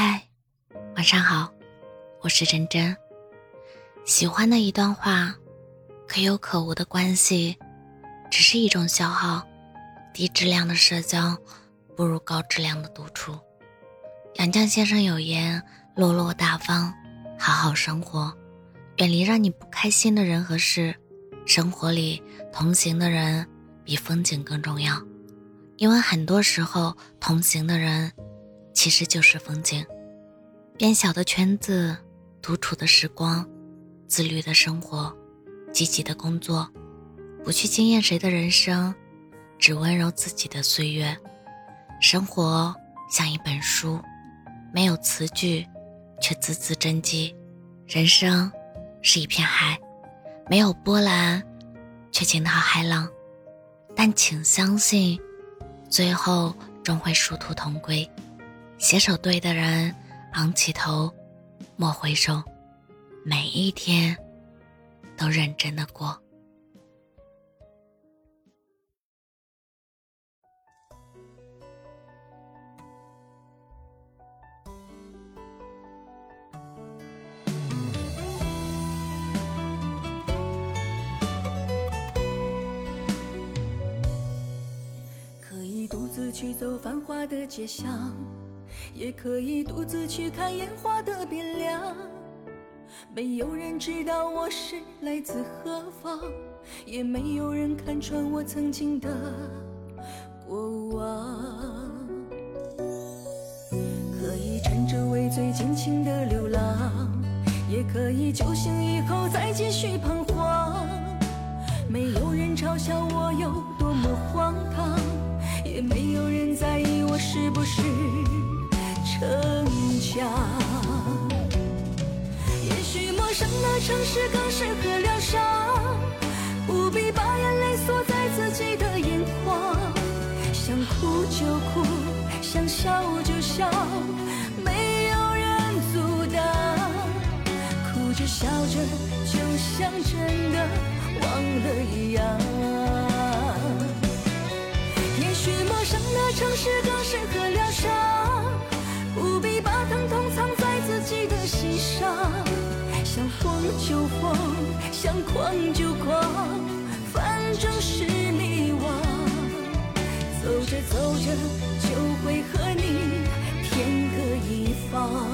嗨，晚上好，我是真真。喜欢的一段话，可有可无的关系，只是一种消耗。低质量的社交，不如高质量的独处。杨绛先生有言：落落大方，好好生活，远离让你不开心的人和事。生活里同行的人，比风景更重要。因为很多时候，同行的人。其实就是风景，变小的圈子，独处的时光，自律的生活，积极的工作，不去惊艳谁的人生，只温柔自己的岁月。生活像一本书，没有词句，却字字真迹；人生是一片海，没有波澜，却惊涛骇浪。但请相信，最后终会殊途同归。携手对的人，昂起头，莫回首，每一天都认真的过。可以独自去走繁华的街巷。也可以独自去看烟花的变亮，没有人知道我是来自何方，也没有人看穿我曾经的过往。可以趁着微醉尽情的流浪，也可以酒醒以后再继续彷徨。没有人嘲笑我有多么荒唐，也没有人在意我是不是。城市更适合疗伤，不必把眼泪锁在自己的眼眶，想哭就哭，想笑就笑，没有人阻挡，哭着笑着就像真的忘了一样。也许陌生的城市更适合疗伤。一方。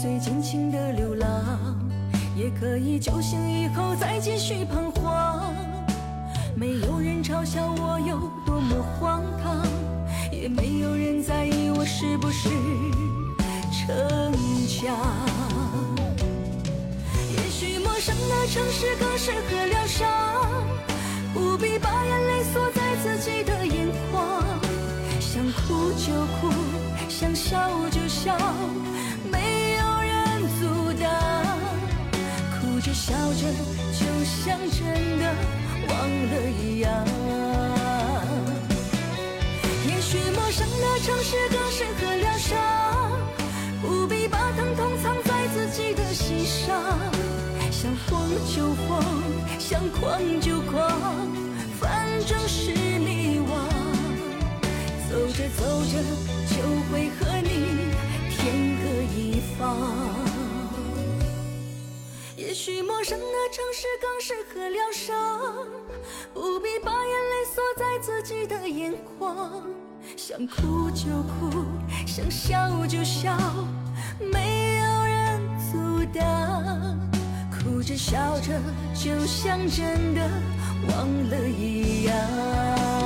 最尽情的流浪，也可以酒醒以后再继续彷徨。没有人嘲笑我有多么荒唐，也没有人在意我是不是逞强。也许陌生的城市更适合疗伤，不必把眼泪锁在自己的眼眶。想哭就哭，想笑就笑。没有人阻挡。哭着笑着，就像真的忘了一样。的城市更适合疗伤，不必把疼痛藏在自己的心上。想疯就疯，想狂就狂，反正是迷惘。走着走着，就会和你天各一方。也许陌生的城市更适合疗伤，不必把眼泪锁在自己的眼眶。想哭就哭，想笑就笑，没有人阻挡。哭着笑着，就像真的忘了一样。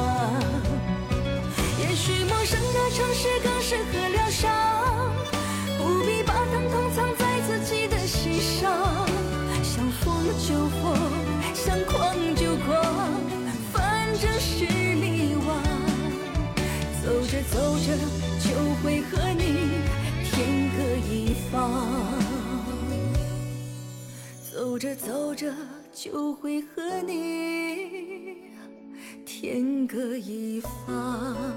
走着走着就会和你天各一方。